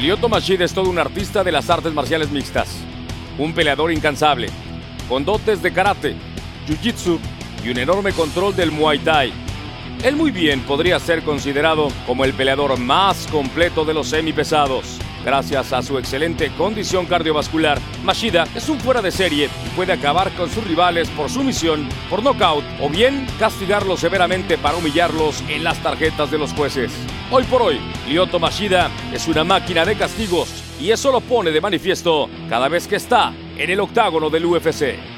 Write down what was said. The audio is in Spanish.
Lyoto Machida es todo un artista de las artes marciales mixtas, un peleador incansable, con dotes de karate, jiu-jitsu y un enorme control del muay thai. Él muy bien podría ser considerado como el peleador más completo de los semipesados. Gracias a su excelente condición cardiovascular, Mashida es un fuera de serie y puede acabar con sus rivales por sumisión, por nocaut o bien castigarlos severamente para humillarlos en las tarjetas de los jueces. Hoy por hoy, Lyoto Mashida es una máquina de castigos y eso lo pone de manifiesto cada vez que está en el octágono del UFC.